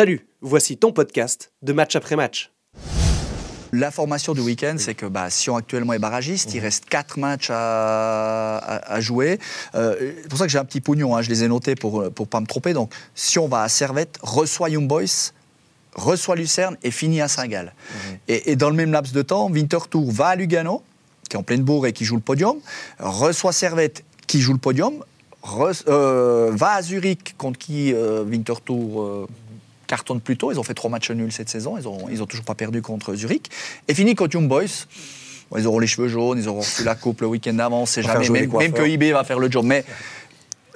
Salut, voici ton podcast de match après match. L'information du week-end, c'est que bah, Sion actuellement est barragiste. Il reste 4 matchs à, à- à jouer. Euh, c'est pour ça que j'ai un petit pognon, hein, je les ai notés pour ne pas me tromper. Donc, Sion va à Servette, reçoit Young Boys, reçoit Lucerne et finit à Saint-Gall. Et, et dans le même laps de temps, Winterthur va à Lugano, qui est en pleine bourre et qui joue le podium, reçoit Servette, qui joue le podium, re- euh, va à Zurich, contre qui euh, Winterthur euh, cartonne plus tôt. Ils ont fait trois matchs nuls cette saison. Ils ont, ils ont toujours pas perdu contre Zurich. Et finit contre Young Boys. Bon, ils auront les cheveux jaunes, ils auront reçu la coupe le week-end d'avant, on sait On jamais. Même, que. IB va faire le job. Mais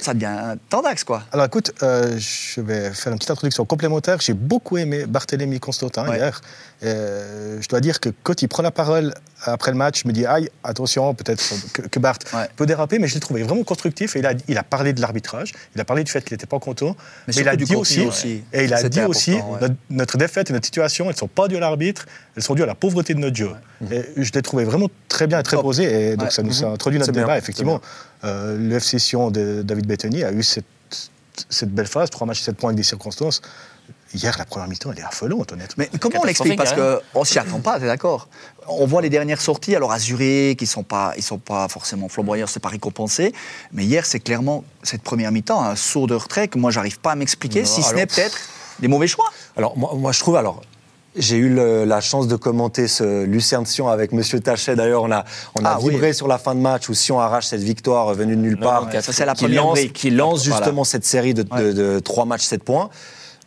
ça devient tendax, quoi. Alors écoute, euh, je vais faire une petite introduction complémentaire. J'ai beaucoup aimé Barthélemy Constantin Ouais. hier. Euh, je dois dire que quand il prend la parole après le match, je me dis aïe, attention, peut-être que, que Bart Ouais. peut déraper, mais je l'ai trouvé vraiment constructif. Et il a, il a parlé de l'arbitrage, il a parlé du fait qu'il n'était pas content, mais, il surtout a dit contenu aussi, aussi. et il a dit aussi ouais. notre, défaite et notre situation, elles ne sont pas dues à l'arbitre, elles sont dues à la pauvreté de notre jeu. Et je l'ai trouvé vraiment très bien et très Top. posé. Et donc ça nous a introduit notre bien, débat. Effectivement, euh, le FC Sion de David Bettany a eu cette, cette belle phase, trois matchs, sept points avec des circonstances. Hier, la première mi-temps, elle est affolante, honnêtement. Mais comment on l'explique? Parce qu'on s'y attend pas, t'es d'accord? On voit les dernières sorties, alors à Zurich, ils sont pas, ils sont pas forcément flamboyants, c'est pas récompensé. Mais hier, c'est clairement cette première mi-temps, un saut de retrait que moi, j'arrive pas à m'expliquer, si ce n'est peut-être des mauvais choix. Alors, moi, moi, je trouve, alors, j'ai eu le- la chance de commenter ce Lucerne Sion avec Monsieur Tachet. D'ailleurs, on a, on a Ah, oui. vibré sur la fin de match où Sion arrache cette victoire venue de nulle part. ouais, ça, c'est la qui première lance, qui lance Voilà. justement cette série de, de, de trois matchs, 7 points.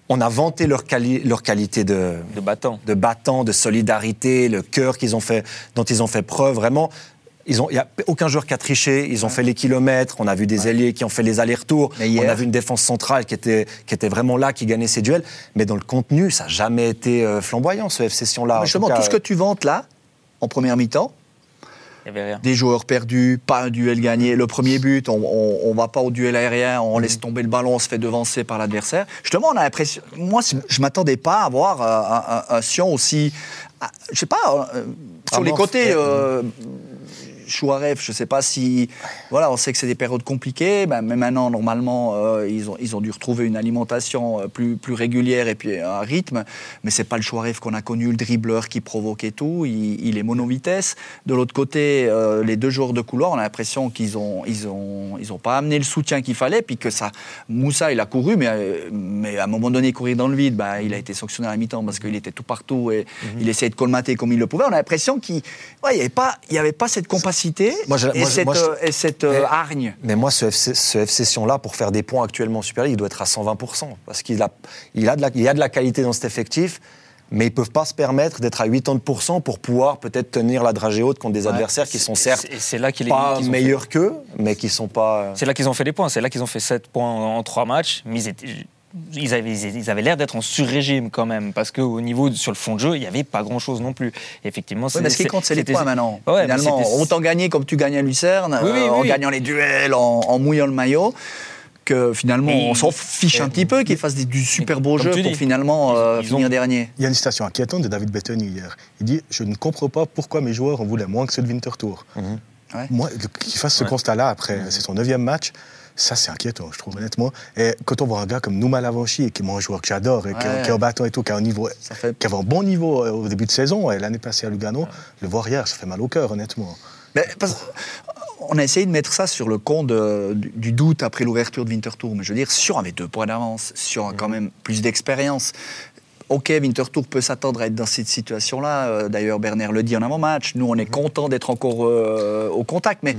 On a vanté leur, quali- leur qualité de, De battant. de battant, de solidarité, le cœur qu'ils ont fait, dont ils ont fait preuve. Vraiment, il n'y a aucun joueur qui a triché. Ils ont fait les kilomètres. On a vu des ailiers qui ont fait les allers-retours. Hier- On a vu une défense centrale qui était, qui était vraiment là, qui gagnait ses duels. Mais dans le contenu, ça n'a jamais été euh, flamboyant, ce FC Sion-là. En Justement, tout cas, tout ce que tu vantes là, en première mi-temps, des joueurs perdus, pas un duel gagné. Le premier but, on, on va pas au duel aérien, on laisse tomber le ballon, on se fait devancer par l'adversaire. Justement, on a l'impression. Moi, je m'attendais pas à voir euh, un, un- un Sion aussi. ah, Je sais pas, euh, sur Ah, les bon, côtés. Euh, Chouaref, je sais pas si. Voilà, on sait que c'est des périodes compliquées, ben, mais maintenant, normalement, euh, ils, ont, ils ont dû retrouver une alimentation euh, plus, plus régulière et puis un rythme. Mais c'est pas le Chouaref qu'on a connu, le dribbleur qui provoque et tout. Il, il est mono-vitesse. De l'autre côté, euh, les deux joueurs de couloir, on a l'impression qu'ils ont, ils ont, ils ont pas amené le soutien qu'il fallait. Puis que ça. Moussa, il a couru, mais, mais à un moment donné, courir dans le vide, ben, il a été sanctionné à la mi-temps parce qu'il était tout partout et il essayait de colmater comme il le pouvait. On a l'impression qu'il ouais, n'y avait, pas- il y avait pas cette Moi, je- et, moi, cette, moi, je- euh, et cette euh, Mais- hargne. Mais moi, ce FC, ce FC Sion-là, pour faire des points actuellement en Super League, il doit être à 120%. Parce qu'il a, il a, de la, il y a de la qualité dans cet effectif, mais ils ne peuvent pas se permettre d'être à 80% pour pouvoir peut-être tenir la dragée haute contre des adversaires qui sont certes c'est là qu'il pas meilleurs qu'eux, mais qui ne sont pas... euh, fait- C'est là qu'ils ont fait les points. C'est là qu'ils ont fait 7 points en, 3 matchs. Mais ils, étaient- ils avaient, ils avaient l'air d'être en sur-régime quand même. Parce qu'au niveau, sur le fond de jeu, il n'y avait pas grand-chose non plus. Effectivement, Ouais, mais ce qui compte, c'est les c'était- points maintenant. Ouais, Finalement, autant gagner comme tu gagnes à Lucerne, Oui, oui, euh, en oui. gagnant les duels, en, en mouillant le maillot, que finalement, Et- on s'en fiche un petit peu qu'ils fassent des- du super beau jeu pour dis, finalement euh, ont- finir dernier. Il y a une citation inquiétante de David Bettany hier. Il dit Je ne comprends pas pourquoi mes joueurs en voulaient moins que ceux de Winterthur. Ouais. Moi, le- qu'il fasse ce constat-là après, c'est son neuvième match, ça c'est inquiétant, je trouve, honnêtement. Et quand on voit un gars comme Nouma Lavanchi, qui est mon joueur que j'adore, et qui, Ouais. qui est au bâton et tout, qui a un niveau. Fait- Qui avait un bon niveau euh, au début de saison, et l'année passée à Lugano, le voir hier, ça fait mal au cœur, honnêtement. Mais parce- on a essayé de mettre ça sur le compte de- du, du doute après l'ouverture de Winterthur. Mais je veux dire, Sion avait deux points d'avance, Sion a quand même plus d'expérience. Ok, Winterthur peut s'attendre à être dans cette situation-là. Euh, D'ailleurs, Bernard le dit en avant-match. Nous, on est content d'être encore euh, au contact. Mais,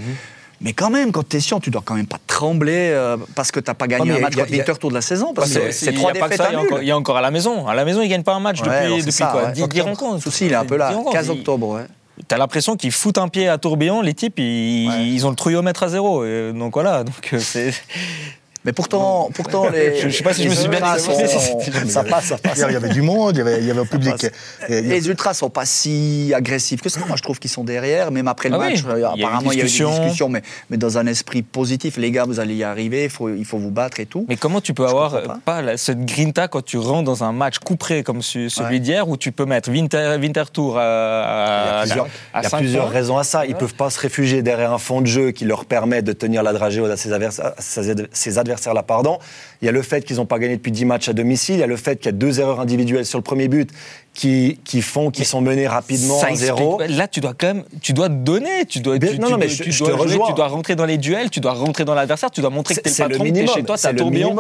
mais quand même, quand tu es Sion, tu dois quand même pas trembler euh, parce que tu n'as pas gagné Ouais, un match contre y a- Winterthur de la saison. Parce C'est- que il trois a pas que défaites à il y a encore- Il à la maison. À la maison, ils ne gagnent pas un match Ouais, depuis, quoi? ouais. 10, 10 rencontres. Souci, il est un peu là. 10 rencontres. 15 Ils- octobre. T'as l'impression qu'ils foutent un pied à tourbillon, les types, ils, Ouais. ils ont le trouillomètre à zéro. Et donc voilà, donc euh, c'est. Mais pourtant, pourtant les. Je- je sais pas si je me suis bien exprimé. Ça passe, ça passe. Il y avait du monde, il y avait, il y avait un public. Les ultras sont pas si agressifs que ça. Moi, je trouve qu'ils sont derrière. Même après le Ah match, euh, apparemment, il y a eu des discussion. discussions, mais, mais dans un esprit positif. Les gars, vous allez y arriver. Il faut, il faut vous battre et tout. Mais comment tu peux Je avoir pas. pas, cette grinta quand tu rentres dans un match couperé comme ce- celui Ouais. d'hier où tu peux mettre Winter, Winterthur à, Il y a plusieurs, à il y a plusieurs points. raisons à ça. Ils ne peuvent pas se réfugier derrière un fond de jeu qui leur permet de tenir la dragée à ses, adversaires, adversaires adversaire l'a pardon. Il y a le fait qu'ils n'ont pas gagné depuis 10 matchs à domicile. Il y a le fait qu'il y a deux erreurs individuelles sur le premier but qui, qui font qu'ils sont menés rapidement à zéro. Là, tu dois quand même, tu dois donner, tu dois, tu, non, tu non, mais je- tu je dois te jouer, tu dois rentrer dans les duels, tu dois rentrer dans l'adversaire, tu dois montrer que t'es le patron, t'es chez toi, c'est t'as tourbillon.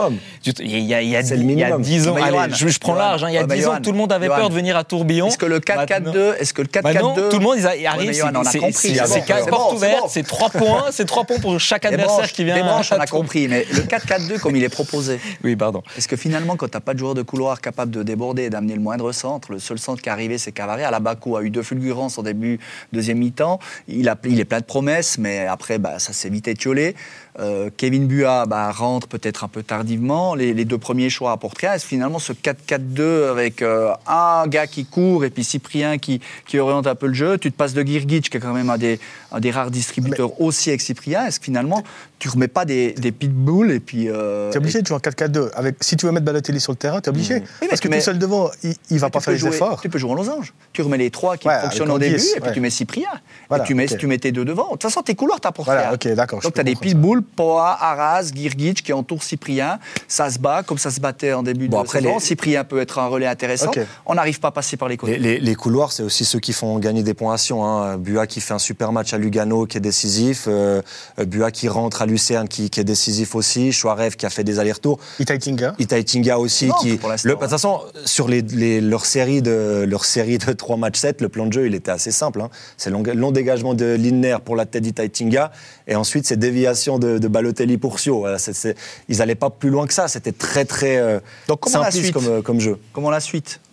Il y a, il y a, il y a minimum. 10 ans, Mais allez, je, je prends large, hein, il y a mais 10 ans, tout le monde avait peur de venir à tourbillon. Est-ce que le 4-4-2, est-ce que le 4-4-2 Maintenant, tout le monde ils a- il arrive, Ouais, mais Johan, on a c'est- compris, c'est- c'est c'est bon, quatre c'est portes bon, c'est ouvertes, c'est 3 points, c'est 3 points pour chaque adversaire qui vient. On a compris, mais le 4-4-2 comme il est proposé, Oui, pardon. est-ce que finalement, quand tu n'as pas de joueur de couloir capable de déborder et d'amener le moindre centre, le seul centre qui est arrivé, c'est la Bakou a eu deux fulgurances en début, deuxième mi-temps. Il, a, il est plein de promesses, mais après, bah, ça s'est vite étiolé. Euh, Kevin Bua bah, rentre peut-être un peu tardivement. Les, les deux premiers choix apportent rien. Finalement, ce 4-4-2 avec euh, un gars qui court et puis Cyprien qui, qui oriente un peu le jeu, tu te passes de Girgic, qui est quand même un des, un des rares distributeurs aussi avec Cyprien. Est-ce que finalement, tu remets pas des, des pitbulls et puis. euh, Tu es obligé de jouer en 4-4-2. Avec, si tu veux mettre Balotelli sur le terrain, tu es obligé. mais Parce que tu mets- tout seul devant, il ne va Mais pas faire les jouer- efforts. Tu peux jouer en losange. Tu remets les trois qui Ouais, fonctionnent au début, et puis ouais. tu mets Cyprien. Voilà, et tu mets, tu mets tes deux devant. De toute façon, tes couloirs t'apportent Voilà, ok, d'accord, Donc peux tu as des pitbulls, Poa, Arras, Girgic qui entourent Cyprien. Ça se bat comme ça se battait en début Bon, de après, saison. les- Cyprien peut être un relais intéressant. On n'arrive pas à passer par les côtés. Les, les- les couloirs, c'est aussi ceux qui font gagner des points à Sion. Hein. Bua qui fait un super match à Lugano, qui est décisif. Euh, Bua qui rentre à Lucerne, qui, qui est décisif aussi. Chouarev qui a fait des allers-retours. Itaitinga. Itaitinga aussi. Non, qui, pour le- de toute façon, sur les, les- leur, série de, leur série de 3 matchs 7, le plan de jeu, il était assez simple. hein. C'est long, long dégagement de Lindner pour la tête d'Itaitinga. Et ensuite, c'est déviation de, de Balotelli pour Sio. Voilà, c'est- c'est- ils n'allaient pas plus loin que ça. C'était très, très euh, Donc, comment la suite comme, euh, comme jeu. Comment la suite?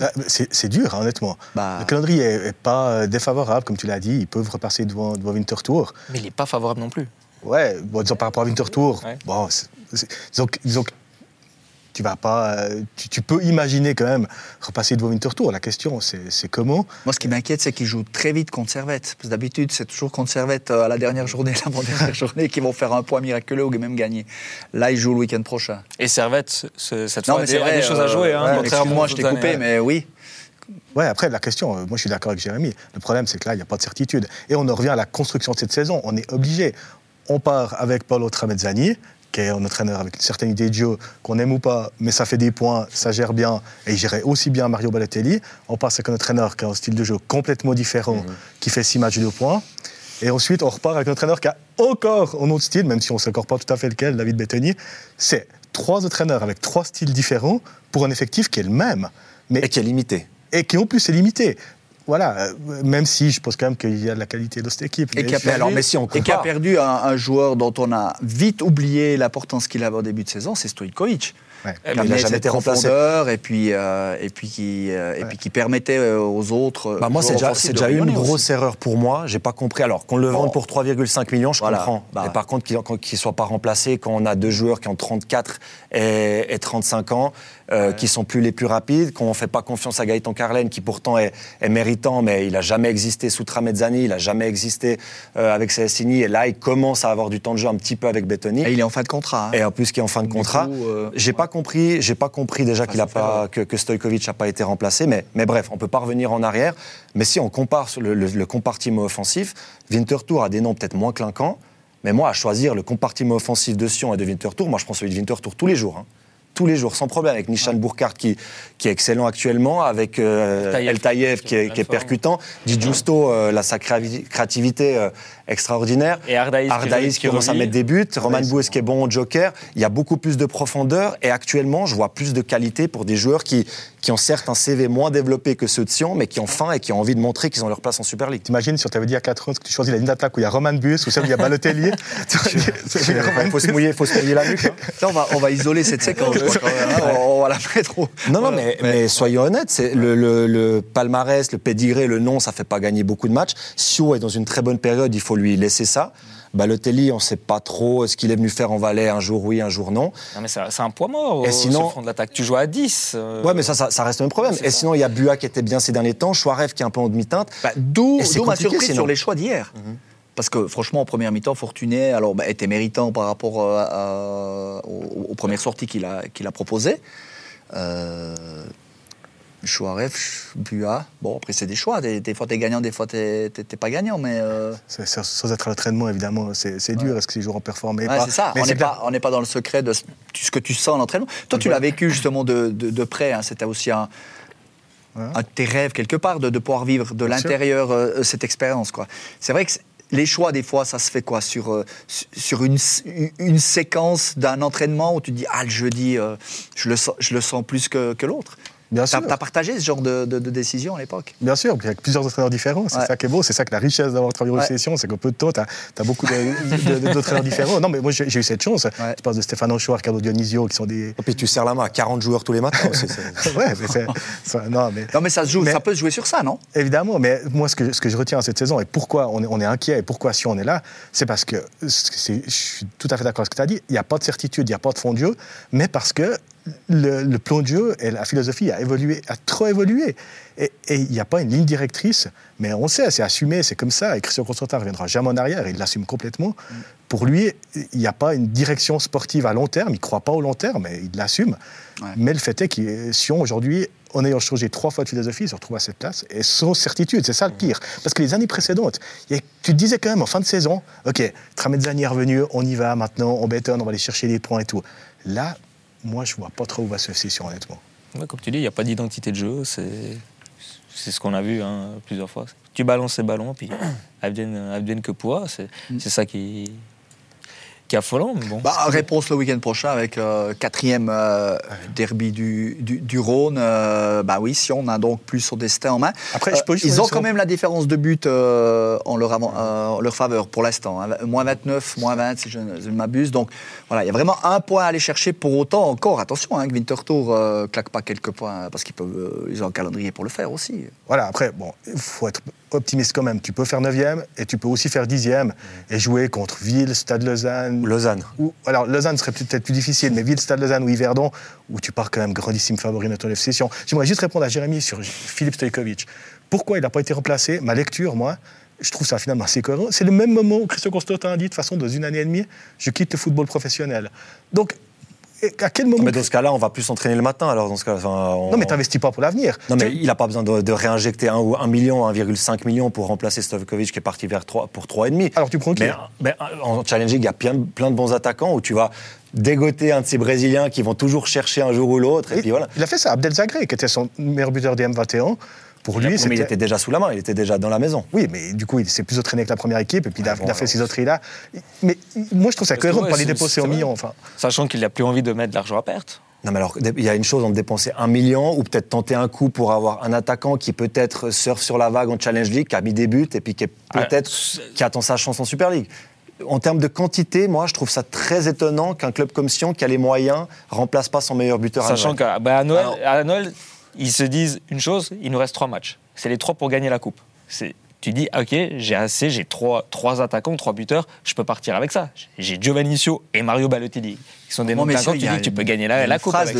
Ah, C'est c'est dur, hein, honnêtement. Bah. Le calendrier est, est pas euh, défavorable, comme tu l'as dit. Ils peuvent repasser devant, devant Winter Tour. Mais il n'est pas favorable non plus. Ouais, bon, disons par rapport à Winter Tour, Ouais. bon, c'est- c'est- disons, que- disons que tu vas pas, euh, tu, tu peux imaginer quand même repasser devant Winter Tour. La question, c'est c'est comment. Moi, ce qui m'inquiète, c'est qu'ils jouent très vite contre Servette. Parce que d'habitude, c'est toujours contre Servette euh, à la dernière journée, l'avant-dernière journée, qui vont faire un point miraculeux ou même gagner. Là, ils jouent le week-end prochain. Et Servette, ce- cette Non, fois, mais a c'est des, a vrai. des choses à jouer. euh, Hein, ouais, contrairement Excuse-moi, aux je t'ai coupé, années. mais oui. Ouais, après, la question, moi je suis d'accord avec Jérémy. Le problème, c'est que là, il n'y a pas de certitude. Et on en revient à la construction de cette saison. On est obligé. On part avec Paolo Tramezzani, qui est un entraîneur avec une certaine idée de jeu, qu'on aime ou pas, mais ça fait des points, ça gère bien, et il gérait aussi bien Mario Balotelli. On passe avec un entraîneur qui a un style de jeu complètement différent, qui fait six matchs de points. Et ensuite, on repart avec un entraîneur qui a encore un autre style, même si on ne sait encore pas tout à fait lequel, David Bettoni. C'est trois entraîneurs avec trois styles différents pour un effectif qui est le même. Mais Et qui est limité. et qui en plus est limité. Voilà, euh, même si je pense quand même qu'il y a de la qualité dans cette équipe. Et mais qui a je- perdu, alors, mais si on et qui a perdu un, un joueur dont on a vite oublié l'importance qu'il avait au début de saison, c'est Stojkovic. Ouais. Eh, Qui n'a amenait jamais été remplacé. et puis, euh, et puis, qui, euh, et Ouais. puis qui permettait euh, aux autres. Bah moi, c'est déjà, déjà une grosse aussi. erreur pour moi. J'ai pas compris. Alors, qu'on le vende Bon. pour 3,5 millions, je Voilà. comprends. Bah ouais. par contre, qu'il ne soit pas remplacé quand on a deux joueurs qui ont 34 et, et 35 ans, euh, qui sont plus les plus rapides, qu'on ne fait pas confiance à Gaëtan Carlen, qui pourtant est, est méritant, mais il n'a jamais existé sous Tramezzani, il n'a jamais existé avec Célestini. Et là, il commence à avoir du temps de jeu un petit peu avec Bettoni. Et il est en fin de contrat. hein. Et en plus, qui est en fin de Du contrat. j'ai pas compris, j'ai pas compris déjà qu'il a pas, que, que Stojkovic n'a pas été remplacé. Mais, mais bref, on peut pas revenir en arrière. Mais si on compare sur le, le- le compartiment offensif, Winterthur a des noms peut-être moins clinquants. Mais moi, à choisir le compartiment offensif de Sion et de Winterthur, moi, je prends celui de Winterthur tous les jours. hein. Tous les jours, sans problème, avec Nishan Burkhardt qui, qui est excellent actuellement, avec euh, El Taïev qui est, qui percutant, Di Giusto, euh, là, sa créativité euh, extraordinaire. Et Ardaïs, qui- Ardaïs qui, commence à mettre des buts, Roman Boues qui est bon au joker. Il y a beaucoup plus de profondeur et actuellement, je vois plus de qualité pour des joueurs qui, qui ont certes un CV moins développé que ceux de Sion, mais qui ont faim et qui ont envie de montrer qu'ils ont leur place en Super League. T'imagines si on t'avait dit à 4 ans que tu choisis la ligne d'attaque où il y a Roman Bus ou celle où il y a Balotelli Il faut se mouiller, faut se mouiller la nuque. hein. Ça, on, va, on va isoler cette séquence. Même, on, on va la mettre au. Non, non, Voilà. mais, mais soyons honnêtes, c'est le, le- le palmarès, le pédigré, le nom, ça fait pas gagner beaucoup de matchs. Sio est dans une très bonne période, il faut lui laisser ça. Balotelli, on sait pas trop ce qu'il est venu faire en Valais, un jour oui, un jour non. Non, mais c'est un poids mort Et au sinon- le front de l'attaque. Tu joues à 10. euh, Ouais, mais ça, ça, ça reste un problème. C'est Et ça. sinon, il y a Bua qui était bien ces derniers temps, Chouarev qui est un peu en demi-teinte. Bah, D'où ma surprise sinon. sur les choix d'hier. Parce que franchement, en première mi-temps, Fortuné alors, bah, était méritant par rapport euh, à- aux, aux premières sorties qu'il a, qu'il a proposées. Euh, Chouaref, Bua. Bon, après, c'est des choix. Des, des fois, t'es gagnant, des fois, t'es pas gagnant. Mais euh, Sans être à l'entraînement, évidemment, c'est dur. Est-ce que ces joueurs ont performé ouais, pas c'est ça. Mais On n'est pas, pas dans le secret de ce que tu sens à l'entraînement. Toi, tu l'as vécu justement de, de, de près. hein. C'était aussi un, Ouais. un de tes rêves, quelque part, de, de pouvoir vivre de l'intérieur euh, cette expérience. quoi. C'est vrai que les choix, des fois, ça se fait quoi Sur, euh, une, séquence d'un entraînement où tu te dis, ah, le jeudi, euh, je, le sens, plus que l'autre? Bien T'as sûr. as partagé ce genre de, de- de décision à l'époque? Bien sûr, puis avec plusieurs entraîneurs différents, c'est Ouais. ça qui est beau, c'est ça que la richesse d'avoir travaillé Ouais. aux sessions, c'est qu'au peu de temps, tu as, beaucoup de- de- d'entraîneurs différents. Non, mais moi j'ai eu cette chance. Ouais. Tu passes de Stéphane Chouard, Carlo Dionisio, qui sont des. Et puis tu serres la main à 40 joueurs tous les matins aussi. c'est- ouais, mais c'est. ça- non, mais. Non, mais ça, se joue, Mais- ça peut se jouer sur ça, non? Évidemment, mais moi, ce que, ce que je retiens à cette saison et pourquoi on est, on est inquiet et pourquoi si on est là, c'est parce que, je suis tout à fait d'accord avec ce que tu as dit, il n'y a pas de certitude, il n'y a pas de fond de jeu, mais parce que le, le plan de jeu et la philosophie a évolué, a trop évolué. Et il n'y a pas une ligne directrice, mais on sait, c'est assumé, c'est comme ça, et Christian Constantin ne reviendra jamais en arrière, il l'assume complètement. Pour lui, il n'y a pas une direction sportive à long terme, il ne croit pas au long terme, mais il l'assume. Ouais. Mais le fait est que Sion, aujourd'hui, en ayant changé trois fois de philosophie, se retrouve à cette place, et sans certitude, c'est ça le pire. Parce que les années précédentes, il a- tu te disais quand même en fin de saison, OK, Tramezzani est revenu, on y va maintenant, on bétonne, on va aller chercher les points et tout. Là, moi, je vois pas trop où va se Sion, honnêtement. Ouais, comme tu dis, il n'y a pas d'identité de jeu. C'est c'est ce qu'on a vu hein, plusieurs fois. Tu balances ces ballons, puis advienne, que pourra. C'est c'est ça qui, qui est affolant. Mais bon, Bah, réponse le week-end prochain avec euh, quatrième euh, derby du, du, du Rhône. Euh, bah oui, si on a donc plus son destin en main. Après, je peux juste ils ont quand même la différence de but euh, en, leur avant- euh, en leur faveur pour l'instant. hein. Moins 29, moins 20 si je, ne- ne m'abuse. Donc voilà, il y a vraiment un point à aller chercher pour autant encore. Attention, hein, que Winterthur euh, claque pas quelques points parce qu'ils peuvent, euh, ils ont un calendrier pour le faire aussi. Voilà, après, bon, il faut être optimiste quand même. Tu peux faire 9e et tu peux aussi faire 10e et jouer contre Ville, Stade Lausanne. Lausanne. Ou, alors, Lausanne serait peut-être plus difficile, mais Ville, Stade Lausanne ou Yverdon, où tu pars quand même grandissime favori de ton FC Sion. J'aimerais juste répondre à Jérémy sur Philippe Stojkovic. Pourquoi il n'a pas été remplacé? Ma lecture, moi, je trouve ça finalement assez cohérent. C'est le même moment où Christian Constantin a dit, de toute façon, dans une année et demie, je quitte le football professionnel. Donc, à quel moment Mais dans ce cas-là, on va plus s'entraîner le matin. Alors dans ce cas, on- Non, mais t'investis pas pour l'avenir. Non, mais il n'a pas besoin de, de réinjecter 1, ou 1 million, 1,5 million pour remplacer Stojkovic qui est parti vers 3, pour 3,5. Alors, tu prends qui mais, mais en challenging, il y a plein, plein de bons attaquants où tu vas dégoter un de ces Brésiliens qui vont toujours chercher un jour ou l'autre. Et, Et puis voilà. Il a fait ça. Abdel Zagré, qui était son meilleur buteur des M21. Pour lui, mais il était déjà sous la main, il était déjà dans la maison. Oui, mais du coup, il s'est plus entraîné avec la première équipe et puis il a, Ouais, bon, il a fait ses autres là. Mais moi, je trouve ça cohérent de ouais, pas les c'est- dépenser en millions. Enfin, Sachant qu'il n'a plus envie de mettre de l'argent à perte. Non, mais alors, il y a une chose entre dépenser un million ou peut-être tenter un coup pour avoir un attaquant qui peut-être surfe sur la vague en Challenge League, qui a mis des buts et puis qui est peut-être Ah, qui attend sa chance en Super League. En termes de quantité, moi, je trouve ça très étonnant qu'un club comme Sion, qui a les moyens, remplace pas son meilleur buteur. à Sachant qu'à bah, à Noël, Alors- à Noël, ils se disent une chose il nous reste trois matchs. C'est les trois pour gagner la coupe. C'est- Tu dis, ok, j'ai assez, j'ai trois, trois attaquants, trois buteurs, je peux partir avec ça. J'ai Giovannicio et Mario Balotelli, qui sont des noms de messieurs, attaquants, il tu dis que tu peux gagner la, coupe avec